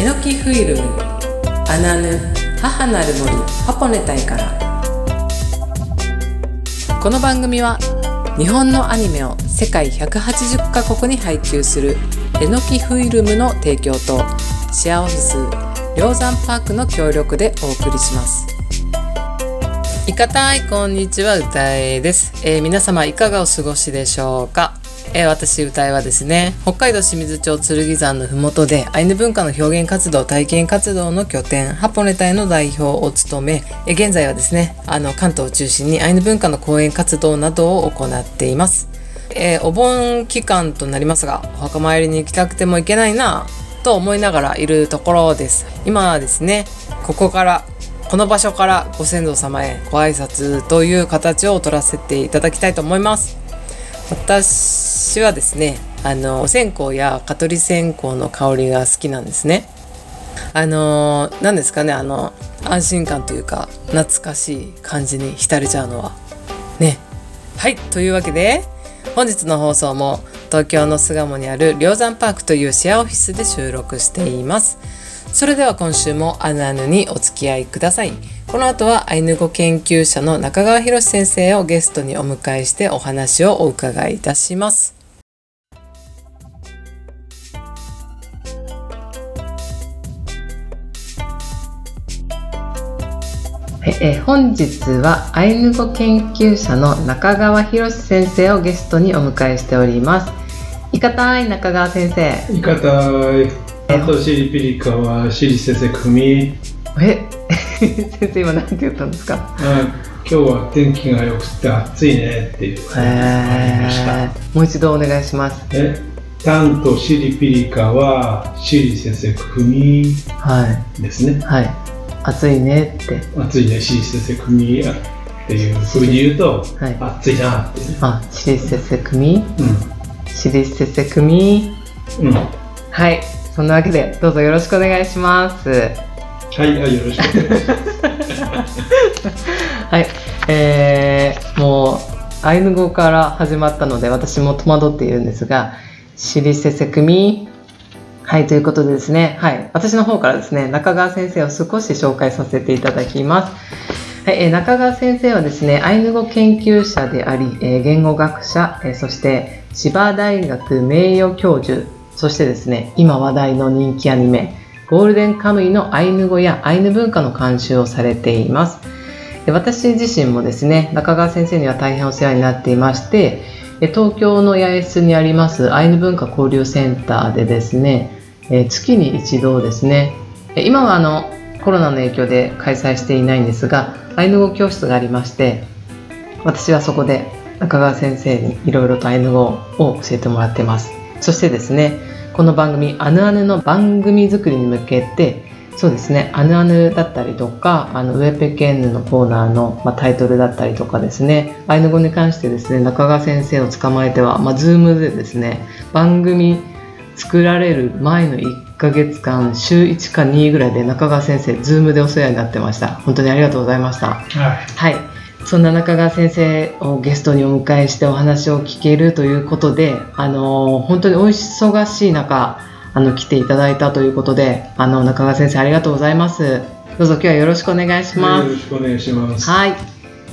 えのきフィルムアナヌ母なる森ハポネタイから。この番組は日本のアニメを世界180カ国に配給するえのきフィルムの提供とシェアオフィス梁山パークの協力でお送りします。いかたいこんにちは歌えです、えー、皆様いかがお過ごしでしょうか？えー、私歌いはですね北海道清水町剣山の麓でアイヌ文化の表現活動体験活動の拠点ハポネタイの代表を務め、えー、現在はですねあの関東を中心にアイヌ文化の講演活動などを行っています、えー、お盆期間となりますがお墓参りに行きたくても行けないなと思いながらいるところです。今はですねここからこの場所からご先祖様へご挨拶という形を取らせていただきたいと思います。私私はですねあのお線香や蚊取り線香の香りが好きなんですね。あの何ですかねあの安心感というか懐かしい感じに浸れちゃうのは。ね。はいというわけで本日の放送も東京の巣鴨にある梁山パークというシェアオフィスで収録しています。それでは今週もアヌアヌにお付き合いください。この後はアイヌ語研究者の中川博先生をゲストにお迎えしてお話をお伺いいたします。え本日はアイヌ語研究者の中川博先生をゲストにお迎えしております。いかたい中川先生。いかたい。あとシリピリカはシリ先生組。え 先生今何て言ったんですか？今日は天気が良くて暑いねっていうもう一度お願いしますえタンとシリピリカはシリ先生組ですねはい、はい、暑いねって。暑いねシリ先生組っていうふうに言うと、はい、暑いなって、あシリ先生組うん。シリ先生組うん。はい。そんなわけでどうぞよろしくお願いします。はい、はい、よろしくお願いします。はい、えー、もうアイヌ語から始まったので私も戸惑っているんですが、しりせせくみ。はい、ということでですね、はい、私の方からですね、中川先生を少し紹介させていただきます。はい、えー、中川先生はですね、アイヌ語研究者であり、えー、言語学者、えー、そして千葉大学名誉教授、そしてですね、今話題の人気アニメ、ゴールデンカムイのアイヌ語やアイヌ文化の監修をされています私自身もですね中川先生には大変お世話になっていまして東京の八重洲にありますアイヌ文化交流センターでですねえ月に一度ですね。今はあのコロナの影響で開催していないんですがアイヌ語教室がありまして私はそこで中川先生にいろいろとアイヌ語を教えてもらってます。そしてですねこの番組「あぬあぬ」の番組作りに向けてそうですね「あぬあぬ」だったりとかあのウェペケンヌのコーナーの、まあ、タイトルだったりとかですねアイヌ語に関してですね中川先生を捕まえては、まあ、Zoom でですね番組作られる前の1ヶ月間週1か2ぐらいで中川先生 Zoom でお世話になってました本当にありがとうございましたはい、はいそんな中川先生をゲストにお迎えしてお話を聞けるということで、あの本当にお忙しい中、あの来ていただいたということで、あの中川先生ありがとうございます。どうぞ今日はよろしくお願いします。よろしくお願いします。はい。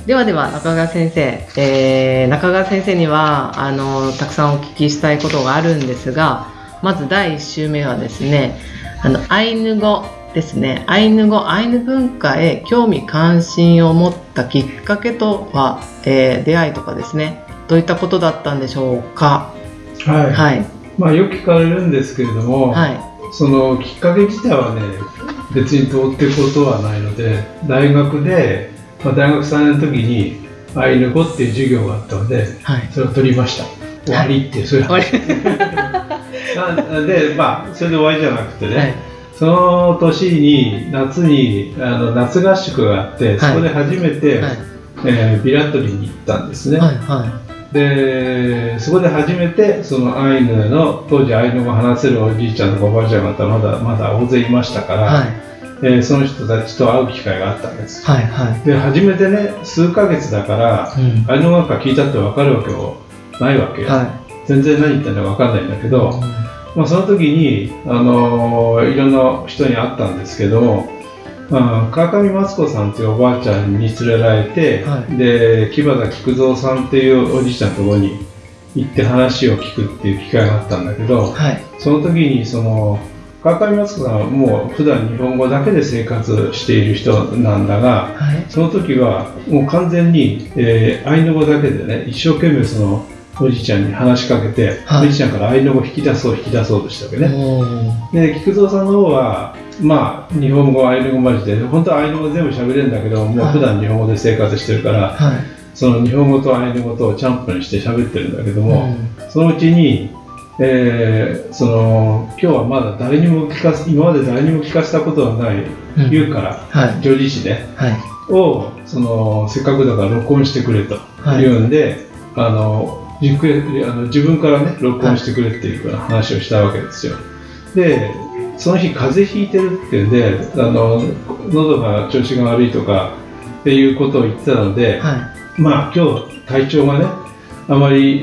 ではでは中川先生、えー、中川先生にはあのたくさんお聞きしたいことがあるんですが、まず第1週目はですね、あのアイヌ語ですね。アイヌ語アイヌ文化へ興味関心を持ったきっかけとは、えー、出会いとかですね。どういったことだったんでしょうか？はい、はい、まあよく聞かれるんですけれども、はい、そのきっかけ自体はね別にどうってことはないので大学で、まあ、大学3年の時にアイヌ語っていう授業があったので、はい、それを取りました。終わりっていう、それはでまあそれで終わりじゃなくてね、その年に夏にあの夏合宿があって、そこで初めて、はい、えー、ビラトリに行ったんですね、はいはい、でそこで初めてそのアイヌの当時アイヌ語を話せるおじいちゃんとかおばあちゃん方まだまだ大勢いましたから、はい、えー、その人たちと会う機会があったんです、はいはい、で初めてね数ヶ月だから、うん、アイヌ語学科聞いたって分かるわけもないわけよ、はい、全然何言ってんだか分かんないんだけど、うんまあ、その時に、あのー、いろんな人に会ったんですけども、まあ、川上松子さんっていうおばあちゃんに連れられて、はい、で木端菊蔵さんっていうおじいちゃんのところに行って話を聞くっていう機会があったんだけど、はい、その時にその川上松子さんはもう普段日本語だけで生活している人なんだが、はい、その時はもう完全に、えー、アイヌ語だけでね一生懸命そのおじいちゃんに話しかけて、はい、おじいちゃんからアイヌ語を引き出そう引き出そうとしたわけね。で菊蔵さんの方はまあ日本語アイヌ語マジで。本当はアイヌ語全部喋れるんだけどもう普段日本語で生活してるから、はい、その日本語とアイヌ語とチャンプにして喋ってるんだけども、そのうちにえー、その今日はまだ誰にも聞か今まで誰にも聞かせたことはない、うん、言うから、はい、女児誌で、はい、をそのせっかくだから録音してくれと言うんで、はい、あのじっくりあの自分からね録音してくれっていう話をしたわけですよ。でその日風邪ひいてるっていうんであの喉が調子が悪いとかっていうことを言ってたので、まあ今日体調がねあまり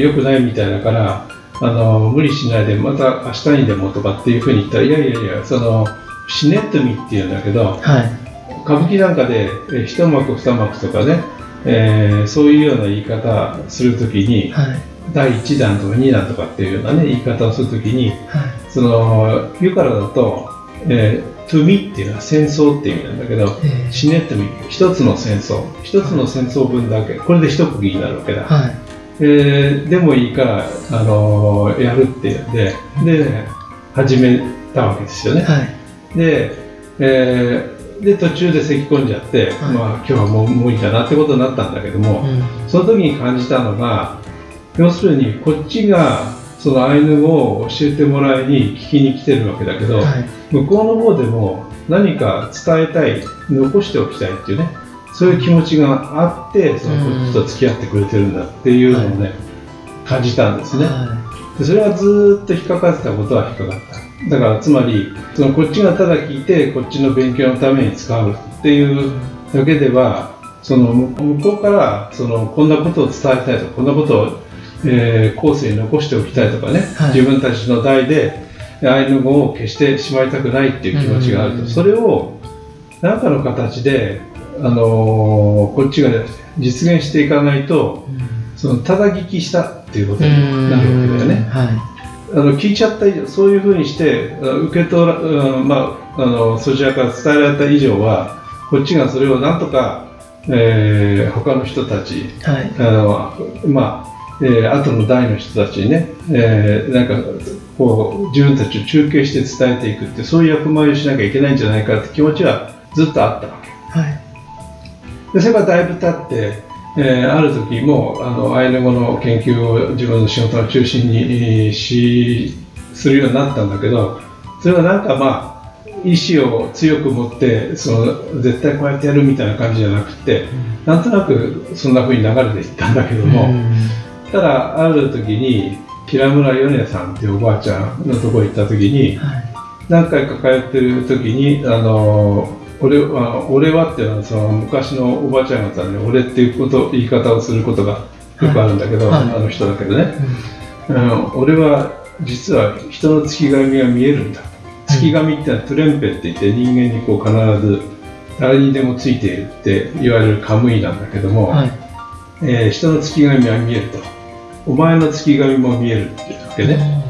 良、えー、くないみたいだからあの無理しないでまた明日にでもとかっていうふうに言ったらいやいやいやそのシネットミっていうんだけど、はい、歌舞伎なんかで一幕二幕とかね、えー、そういうような言い方するときに、はい、第1弾とか2弾とかっていうような、ね、言い方をするときに、はい、その湯からだと、えー、トゥミっていうのは戦争っていう意味なんだけど、えー、シネットミ一つの戦争。一つの戦争分だけ。これで一区切りになるわけだ。はい。えー、でもいいから、あのー、やるって言ってで始めたわけですよね、はい、で,、えー、で途中で咳き込んじゃって、はい、まあ、今日はもう無理だなってことになったんだけども、うん、その時に感じたのが要するにこっちがそのアイヌ語を教えてもらいに聞きに来てるわけだけど、はい、向こうの方でも何か伝えたい残しておきたいっていうねそういう気持ちがあってそのこっちと付き合ってくれてるんだっていうのをね、感じたんですね、でそれはずっと引っかかってたことは引っかかっただからつまりそのこっちがただ聞いてこっちの勉強のために使うっていうだけではその向こうからそのこんなことを伝えたいとかこんなことを、えー、後世に残しておきたいとかね、はい、自分たちの代でアイヌ語を消してしまいたくないっていう気持ちがあると、それを何かの形であのー、こっちが実現していかないと、うん、そのただ聞きしたっていうことになるわけだよね。はい、あの聞いちゃった以上そういうふうにして受け取ら、まあ、あのそちらから伝えられた以上はこっちがそれをなんとか、えー、他の人たち、はい、あのまあえー、後の代の人たちにね、えー、なんかこう自分たちを中継して伝えていくってそういう役割をしなきゃいけないんじゃないかって気持ちはずっとあったわけ。はいでそれがだいぶ経って、えー、ある時もあのアイヌ語の研究を自分の仕事の中心にしするようになったんだけどそれはなんかまあ意志を強く持ってその絶対こうやってやるみたいな感じじゃなくて、うん、なんとなくそんな風に流れていったんだけども、うん、ただある時に平村米音さんっていうおばあちゃんのところ行った時に、はい、何回か通ってる時にあの俺は俺はっていうのはその昔のおばあちゃん方に俺っていうこと言い方をすることがよくあるんだけど、はい、あの人だけどね、うん、俺は実は人の月神が見えるんだ。月神ってのはトゥレンペって言って人間にこう必ず誰にでもついているって言われるカムイなんだけども、はい、えー、人の月神は見えると。お前の月神も見えるって言うわけね、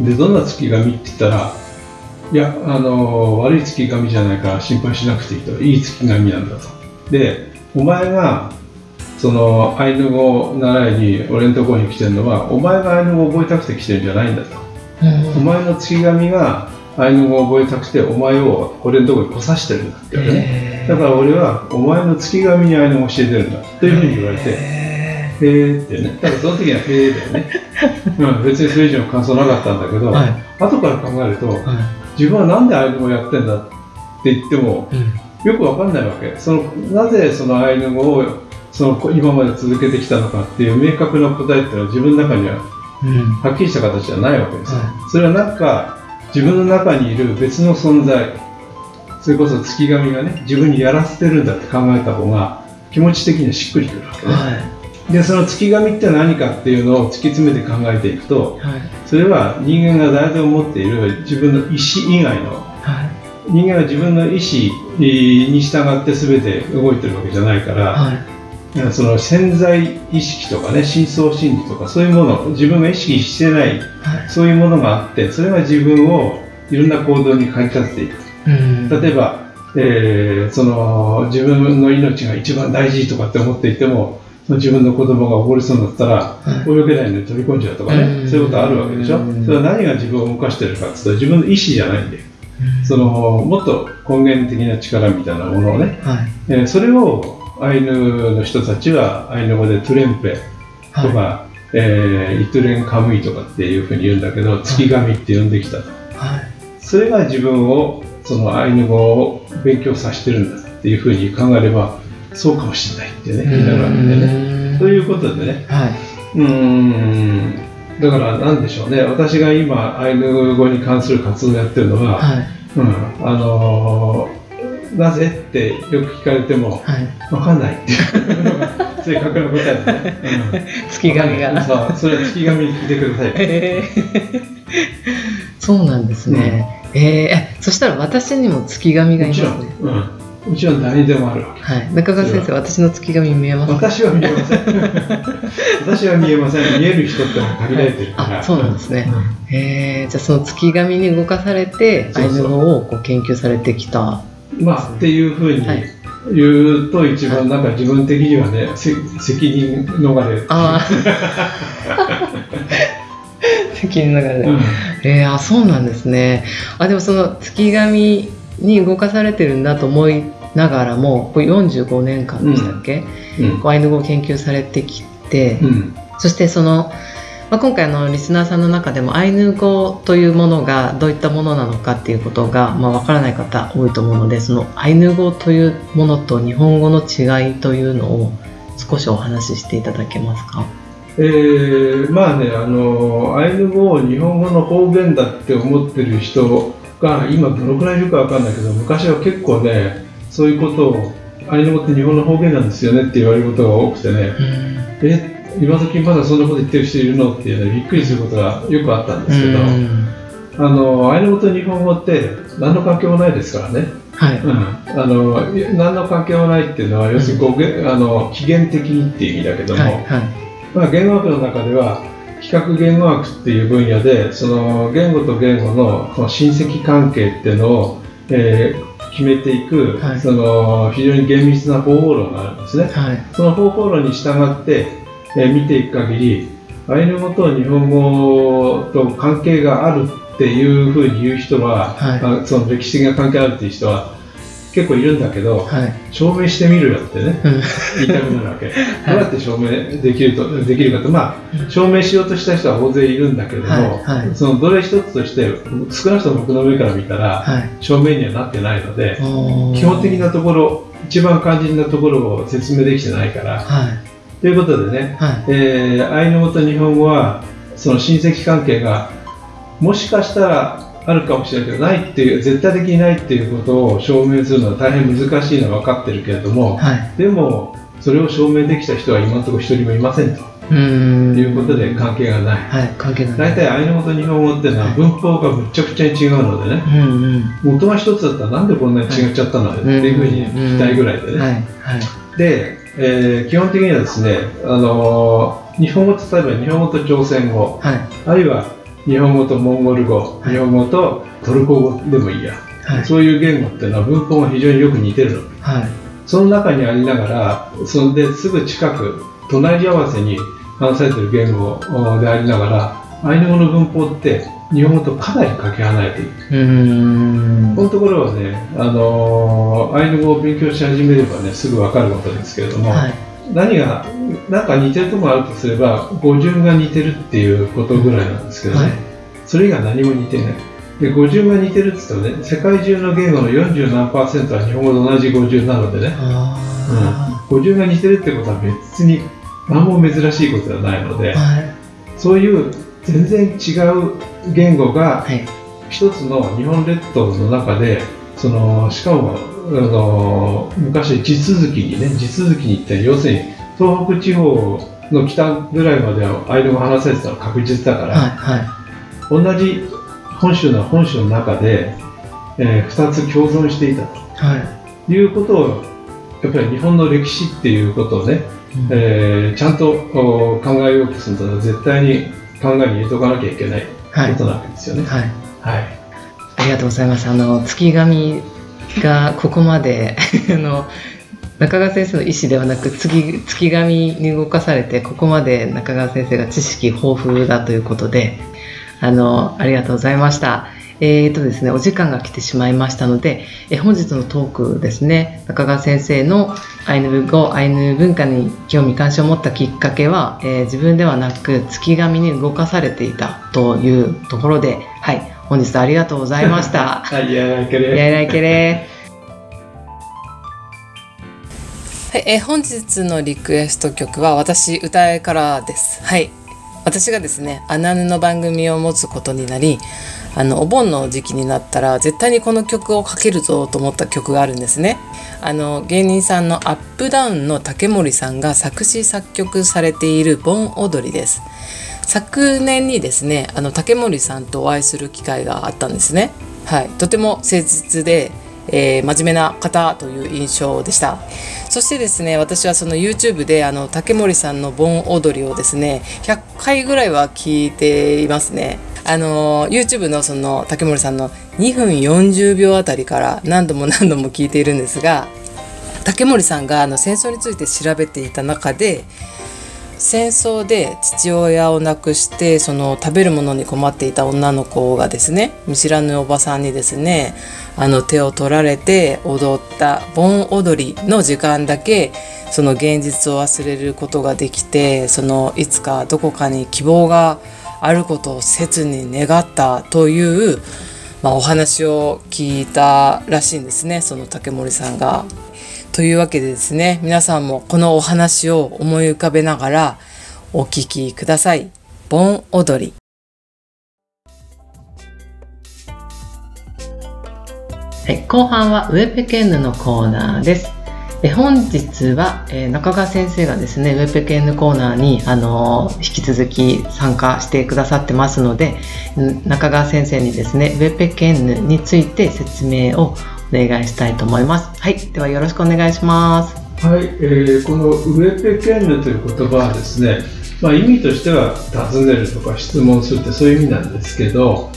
でどんな月神って言ったらいや、あの悪い月神じゃないから心配しなくていいと。いい月神なんだと。でお前がそのアイヌ語を習いに俺のところに来てるのはお前がアイヌ語を覚えたくて来てるんじゃないんだと、お前の月神がアイヌ語を覚えたくてお前を俺のところに来さしてるんだってね。だから俺はお前の月神にアイヌ語を教えてるんだというふうに言われてへえ。ってね。だからその時はへえだよね、うん、別にそれ以上の感想なかったんだけど、はい、後から考えると、はい自分は何でアイヌ語をやってんだって言っても、うん、よくわかんないわけ。そのなぜそのアイヌ語をその今まで続けてきたのかっていう明確な答えっていうのは自分の中にははっきりした形じゃないわけですよ、うん、それはなんか自分の中にいる別の存在それこそ月神がね自分にやらせてるんだって考えた方が気持ち的にはしっくりくるわけね、はい、でその月神って何かっていうのを突き詰めて考えていくと、はい、それは人間が誰でも持っている自分の意思以外の、はい、人間は自分の意思に従って全て動いてるわけじゃないから、はい、その潜在意識とかね深層心理とかそういうもの自分が意識してない、そういうものがあってそれが自分をいろんな行動に駆り立てていく。例えばえー、その自分の命が一番大事とかって思っていても自分の子供が溺れそうになったら、泳げないのに飛び込んじゃうとかね、そういうことあるわけでしょ、それは何が自分を動かしてるかっていうと自分の意思じゃないんで、そのもっと根源的な力みたいなものをね、はい、えー、それをアイヌの人たちはアイヌ語でトゥレンペとか、はい、えー、イトゥレンカムイとかっていうふうに言うんだけど月神って呼んできたと、はい、それが自分をそのアイヌ語を勉強させてるんだっていうふうに考えればそうかもしれないってねなるわけでね。ということでね、はい、うん。だからなんでしょうね。私が今アイヌ語に関する活動をやってるのは、はい、うん、あのー、なぜってよく聞かれても、はい、分かんないっていう。のが正確な答えだね、うん、月神が。そう。それは月神に聞いてください、えー、そうなんですね、うん、えー、そしたら私にも月神がいますね、うんうちは誰にでもあるわけ。はい。中川先生、私の月神見えます私は見えません。私は見えません。見える人ってのは限られてるから。あ、そうなんですね。うん、えー、じゃあその月神に動かされて、アイヌ語をこう研究されてきた。まあ、っていうふうに、言うと一番なんか自分的にはね、責任逃れ。ああ。責任逃れ。うん、えー、あ、そうなんですね。あ、でもその月神に動かされてるんだと思いながらもこれ45年間でしたっけ、うん、アイヌ語を研究されてきて、うん、そしてその、まあ、今回のリスナーさんの中でもアイヌ語というものがどういったものなのかっていうことが、まあ、分からない方多いと思うのでそのアイヌ語というものと日本語の違いというのを少しお話ししていただけますか？えー、まあねあのアイヌ語を日本語の方言だって思ってる人が今どのくらいいるか分かんないけど昔は結構ねそういうことをアイヌ語って日本の方言なんですよねって言われることが多くてね、え今時まだそんなこと言ってる人いるの？っていうねびっくりすることがよくあったんですけど、あのアイヌ語と日本語って何の関係もないですからね。はい。うん、あの何の関係もないっていうのは要するにうん、あの起源的にっていう意味だけども、はいはい、まあ、言語学の中では比較言語学っていう分野でその言語と言語のこの親戚関係っていうのを、えー、決めていく、はい、その非常に厳密な方法論があるんですね、はい、その方法論に従って、えー、見ていく限りアイヌ語と日本語と関係があるっていうふうに言う人は、はい、その歴史的な関係あるっていう人は結構いるんだけど、はい、証明してみるよってね、言いたくなるわけ、はい、どうやって証明できるとできるかと、まあ、証明しようとした人は大勢いるんだけれども、はい、そのどれ一つとして少なくとも僕の上から見たら、証明にはなってないので基本的なところ一番肝心なところを説明できてないから。ということでね、はい。えー、アイヌ語と日本語はその親戚関係がもしかしたらあるかもしれないけどないっていう絶対的にないっていうことを証明するのは大変難しいのは分かってるけれども、はい、でもそれを証明できた人は今のところ一人もいませんと。いうことで関係がない。はい、関係ない。大体アイヌ語と日本語っていうのは文法がむちゃくちゃに違うのでね、うんうん、元が一つだったらなんでこんなに違っちゃったの、はい、っていうふうに聞きたいぐらいでね。はいはい、で、えー、基本的にはですね、あのー、日本語と例えば日本語と朝鮮語、はい、あるいは日本語とモンゴル語、日本語とトルコ語でもいいや、はい、そういう言語っていうのは文法が非常によく似てるの、はい、その中にありながらそれですぐ近く隣り合わせに話されてる言語でありながらアイヌ語の文法って日本語とかなりかけ離れている。このところはね、あのー、アイヌ語を勉強し始めればねすぐ分かることですけれども、はい何がなんか似てるところがあるとすれば語順が似てるっていうことぐらいなんですけどね、はい、それ以外何も似てない。で語順が似てるって言ってもね世界中の言語の40何パーセントは日本語と同じ語順なのでね、うん、語順が似てるってことは別に何も珍しいことではないので、はい、そういう全然違う言語が一つの日本列島の中でそのしかもあの昔地続きにね地続きに行って要するに東北地方の北ぐらいまではアイヌ語話されてたの確実だから、はいはい、同じ本州の本州の中で、えー、2つ共存していたと、はい、いうことをやっぱり日本の歴史っていうことをね、うん、えー、ちゃんと考えようとすると絶対に考えに入れとかなきゃいけないことなわけですよね。はい、はい、ありがとうございます。あの月神がここまで あの中川先生の意思ではなく月月神に動かされてここまで中川先生が知識豊富だということであのありがとうございました。えーとですね、お時間が来てしまいましたので、え本日のトークですね、中川先生のアイヌ語、アイヌ文化に興味関心を持ったきっかけは、えー、自分ではなく月神に動かされていたというところで、はい、本日ありがとうございました。はい、やらけれ。やらけれ。はい、えー、本日のリクエスト曲は私歌えからです。はい。私がですね、アナヌの番組を持つことになり、あのお盆の時期になったら絶対にこの曲をかけるぞと思った曲があるんですね。あの芸人さんのアップダウンの竹森さんが作詞作曲されている盆踊りです。昨年にですねあの竹森さんとお会いする機会があったんですね。はい、とても誠実で、えー、真面目な方という印象でした。そしてですね私はその YouTube であの竹森さんの盆踊りをですね100回ぐらいは聞いていますね。あの YouTube のその竹森さんの2分40秒あたりから何度も何度も聞いているんですが竹森さんがあの戦争について調べていた中で戦争で父親を亡くしてその食べるものに困っていた女の子がですね見知らぬおばさんにですねあの手を取られて踊った盆踊りの時間だけその現実を忘れることができてそのいつかどこかに希望があることを切に願ったという、まあ、お話を聞いたらしいんですねその竹森さんが。というわけでですね皆さんもこのお話を思い浮かべながらお聞きください。盆踊りはい、後半はウェペケンヌのコーナーです。え本日は、え、中川先生がですねウェペケンヌコーナーに、あの、引き続き参加してくださってますので中川先生にですねウェペケンヌについて説明を願いしたいと思います。はい。ではよろしくお願いします。はい、えー、このウェペケンヌという言葉はですね、まあ、意味としては尋ねるとか質問するってそういう意味なんですけど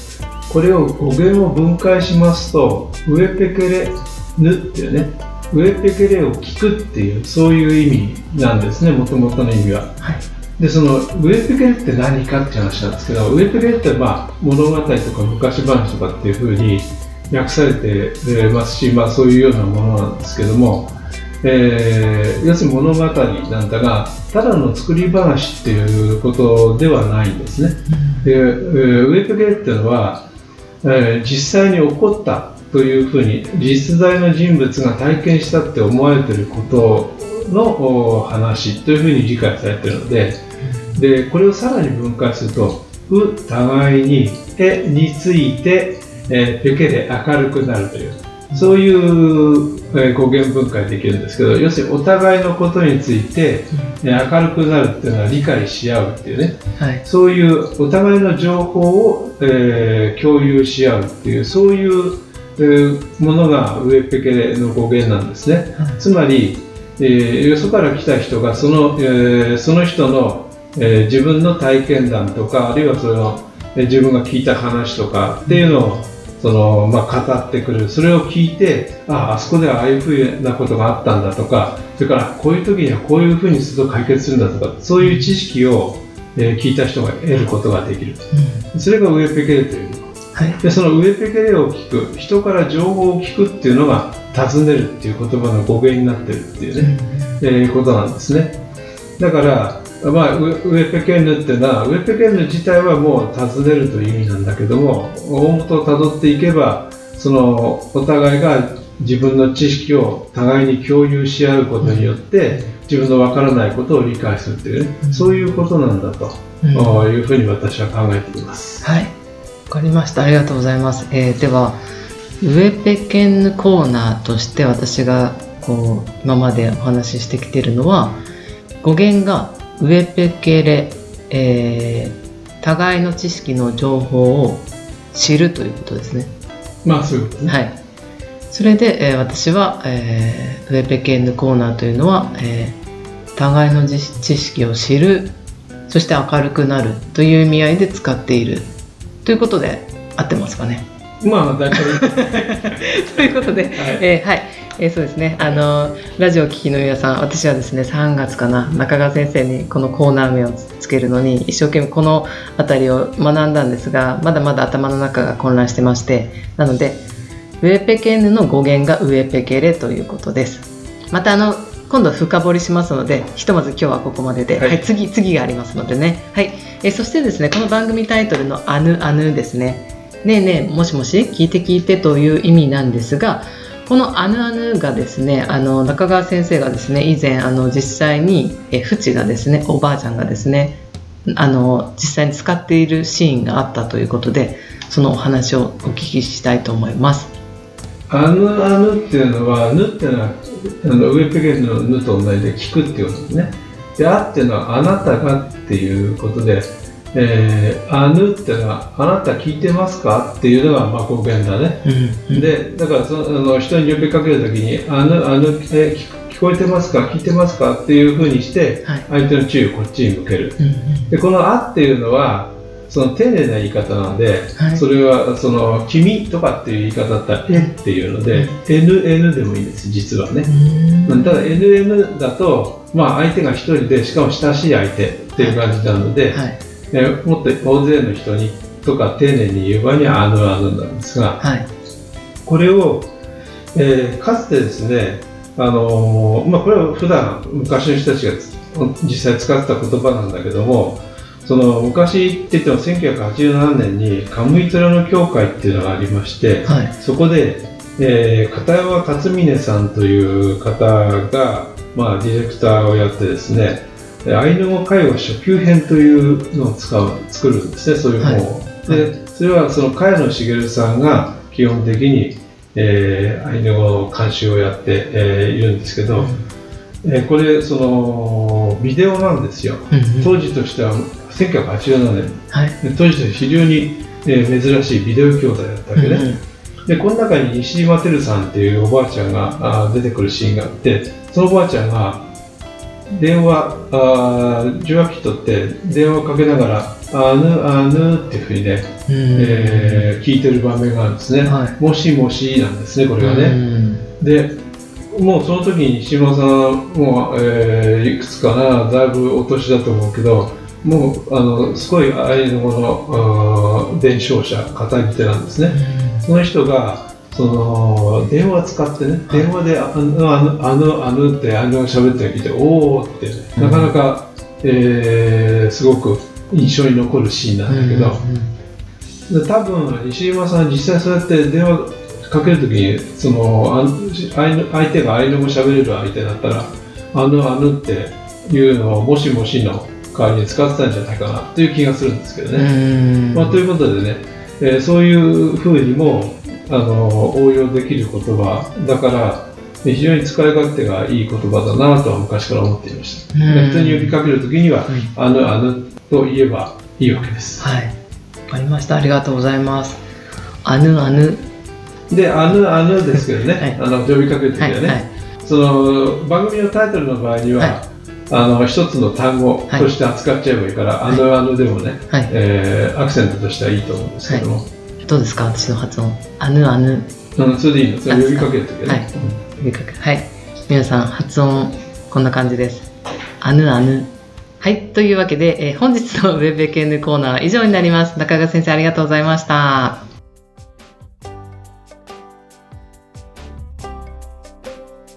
これを語源を分解しますとウェペケレヌっていうねウェペケレを聞くっていうそういう意味なんですねもともとの意味は。はい。でそのウェペケレって何かって話なんですけどウェペケレってまあ物語とか昔話とかっていうふうに訳されてますし、まあ、そういうようなものなんですけども、えー、要するに物語なんだがただの作り話っていうことではないんですね。でウェペケレっていうのは、えー、実際に起こったというふうに実在の人物が体験したって思われていることの話というふうに理解されているのででこれをさらに分解すると「う」互いに「え」について、えー、ペケで明るくなるというそういう、えー、語源分解できるんですけど要するにお互いのことについて、えー、明るくなるっていうのは理解し合うっていうね、はい、そういうお互いの情報を、えー、共有し合うっていうそういうものがウェペケレの語源なんですね、はい、つまり、えー、よそから来た人がその,、えー、その人の、えー、自分の体験談とかあるいはその、えー、自分が聞いた話とかっていうのをその、まあ、語ってくる。それを聞いてああそこではああいうふうなことがあったんだとかそれからこういう時にはこういうふうにすると解決するんだとかそういう知識を、えー、聞いた人が得ることができる、うん、それがウェペケレという。はい、でそのウェペケレを聞く人から情報を聞くっていうのが尋ねるっていう言葉の語源になってるっていうね、うん、えー、ことなんですね。だから、まあ、ウェペケンヌっていうのはウェペケンヌ自体はもう尋ねるという意味なんだけども大元をたどっていけばそのお互いが自分の知識を互いに共有し合うことによって、自分のわからないことを理解するという、ね、そういうことなんだと、いうふうに私は考えています。はいかりました。ありがとうございます。えー、では、ウェペケンヌコーナーとして私がこう今までお話ししてきてるのは語源がウェペケレ、えー、互いの知識の情報を知るということですね。まあそういうことね。はい。それで、えー、私は、えー、ウェペケンヌコーナーというのは、えー、互いの知識を知るそして明るくなるという意味合いで使っているということで合ってますかね？まあ大体 ということで、はいえー、はいえー、そうですね。あのラジオを聴きの皆さん私はですね3月かな中川先生にこのコーナー名をつけるのに一生懸命この辺りを学んだんですがまだまだ頭の中が混乱してましてなのでウェペケンヌの語源がウェペケレということです。またあの今度深掘りしますのでひとまず今日はここまでで、はい、はい、次次がありますのでね。はい。えそしてですねこの番組タイトルの「あぬあぬ」ですね。ねえねえもしもし？聞いて聞いてという意味なんですがこのアヌアヌがですねあの中川先生がですね以前あの実際にえフチがですねおばあちゃんがですねあの実際に使っているシーンがあったということでそのお話をお聞きしたいと思います。アヌアヌっていうのは、ヌっていうのは、あのウェペケのヌと同じで聞くっていうことですね。で、あっていうのはあなたがっていうことで、えー、あぬってのは、あなた聞いてますか？っていうのが、まあ、語源だね。で、だからその、人に呼びかけるときに、あぬ、あぬ、え聞こえてますか？聞いてますか？っていうふうにして、相手の注意をこっちに向ける。で、このあっていうのは、その丁寧な言い方なので、はい、それはその君とかっていう言い方だったらえっていうので、NN でもいいです実はね。ただ NN だと、まあ、相手が1人でしかも親しい相手っていう感じなので、はい、えもっと大勢の人にとか丁寧に言う場合にはあのあのなんですが、はい、これを、えー、かつてですねあのー、まあ、これは普段昔の人たちが実際使ってた言葉なんだけどもその昔って言っても1987年にカムイトラの協会っていうのがありまして、はい、そこで、えー、片山克峰さんという方が、まあ、ディレクターをやってですねアイヌ語会話初級編というのを使う作るんですねそういう本を、はい、でそれはその茅野茂さんが基本的に、えー、アイヌ語の監修をやって、えー、いるんですけど、うん。えー、これそのビデオなんですよ、当時としては1987年、はい、当時非常に、えー、珍しいビデオ兄弟だったわけね、うんうん、でこの中に西島照さんっていうおばあちゃんがあ出てくるシーンがあってそのおばあちゃんが電話あ受話器取って電話をかけながら「あぬあぬ」っていうふうにね、えー、聞いてる場面があるんですね、はい、もしもしなんですねこれがね、でもうその時に西島さんもう、えー、いくつかなだいぶお年だと思うけどもうあのすごいアイヌ語の伝承者語り手なんですね、その人がその電話使ってね、電話であのあのあのあのってあの喋って聞いておおって、なかなか、えー、すごく印象に残るシーンなんだけど、うん、多分石山さん実際そうやって電話かけるときにそのあ相手がアイヌ語喋れる相手だったらあのあのっていうのをもしもしの代わりに使ってたんじゃないかなという気がするんですけどね。まあ、ということでね、えー、そういうふうにもあの応用できる言葉だから非常に使い勝手がいい言葉だなとは昔から思っていました。人に呼びかけるときには、あの、あのと言えばいいわけです。はい。わかりました。ありがとうございます。あぬあぬ。で、あぬあぬですけどね、はい、あの呼びかけるときはね、はいはい、その番組のタイトルの場合には、あの一つの単語として扱っちゃえばいいから、はい、あのあのでもね、はい、えー、アクセントとしてはいいと思うんですけども、はい、どうですか？私の発音。あぬあぬ。あのそれでいいの？それ呼びかけるときね、はい、呼びかけはい。皆さん発音こんな感じです。あぬあぬ。はい。というわけで、えー、本日のウェブ KN コーナーは以上になります。中川先生ありがとうございました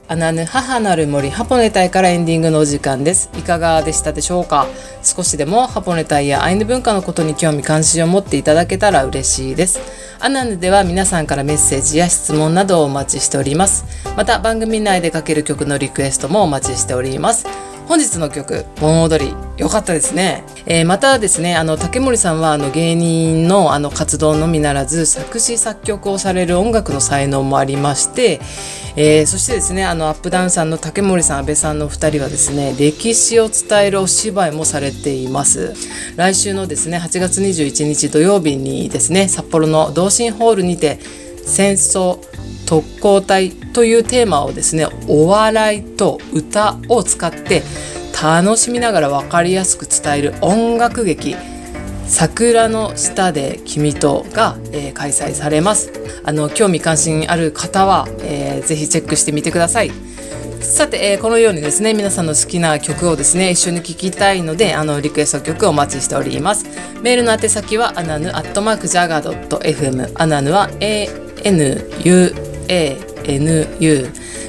アナヌ母なる森ハポネタイからエンディングのお時間です。いかがでしたでしょうか？少しでもハポネタイやアイヌ文化のことに興味関心を持っていただけたら嬉しいです。アナヌでは皆さんからメッセージや質問などをお待ちしております。また番組内でかける曲のリクエストもお待ちしております。本日の曲「盆踊り」良かったですね、えー、またですねあの竹森さんはあの芸人のあの活動のみならず作詞作曲をされる音楽の才能もありまして、えー、そしてですねあのアップダウンさんの竹森さん阿部さんの2人はですね歴史を伝えるお芝居もされています。来週のですね8月21日土曜日にですね札幌の同心ホールにて戦争特攻隊というテーマをですねお笑いと歌を使って楽しみながら分かりやすく伝える音楽劇桜の下で君とが、えー、開催されます。あの興味関心ある方は、えー、ぜひチェックしてみてください。さて、えー、このようにですね皆さんの好きな曲をですね一緒に聴きたいのであのリクエスト曲をお待ちしております。メールの宛先はアナヌアットマークジャガー .fm アナヌは a ANU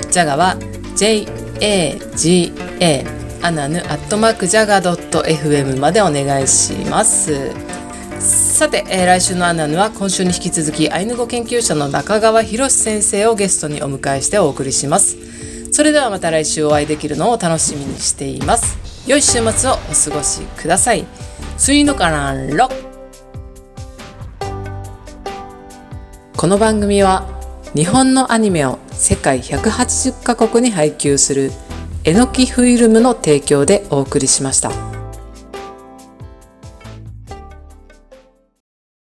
ジャガは JAGA アナヌアットマークジャガ .fm までお願いします。さて、えー、来週のアナヌは今週に引き続きアイヌ語研究者の中川博先生をゲストにお迎えしてお送りします。それではまた来週お会いできるのを楽しみにしています。良い週末をお過ごしください。スイノカランロッこの番組は日本のアニメを世界180カ国に配給するえのきフィルムの提供でお送りしました。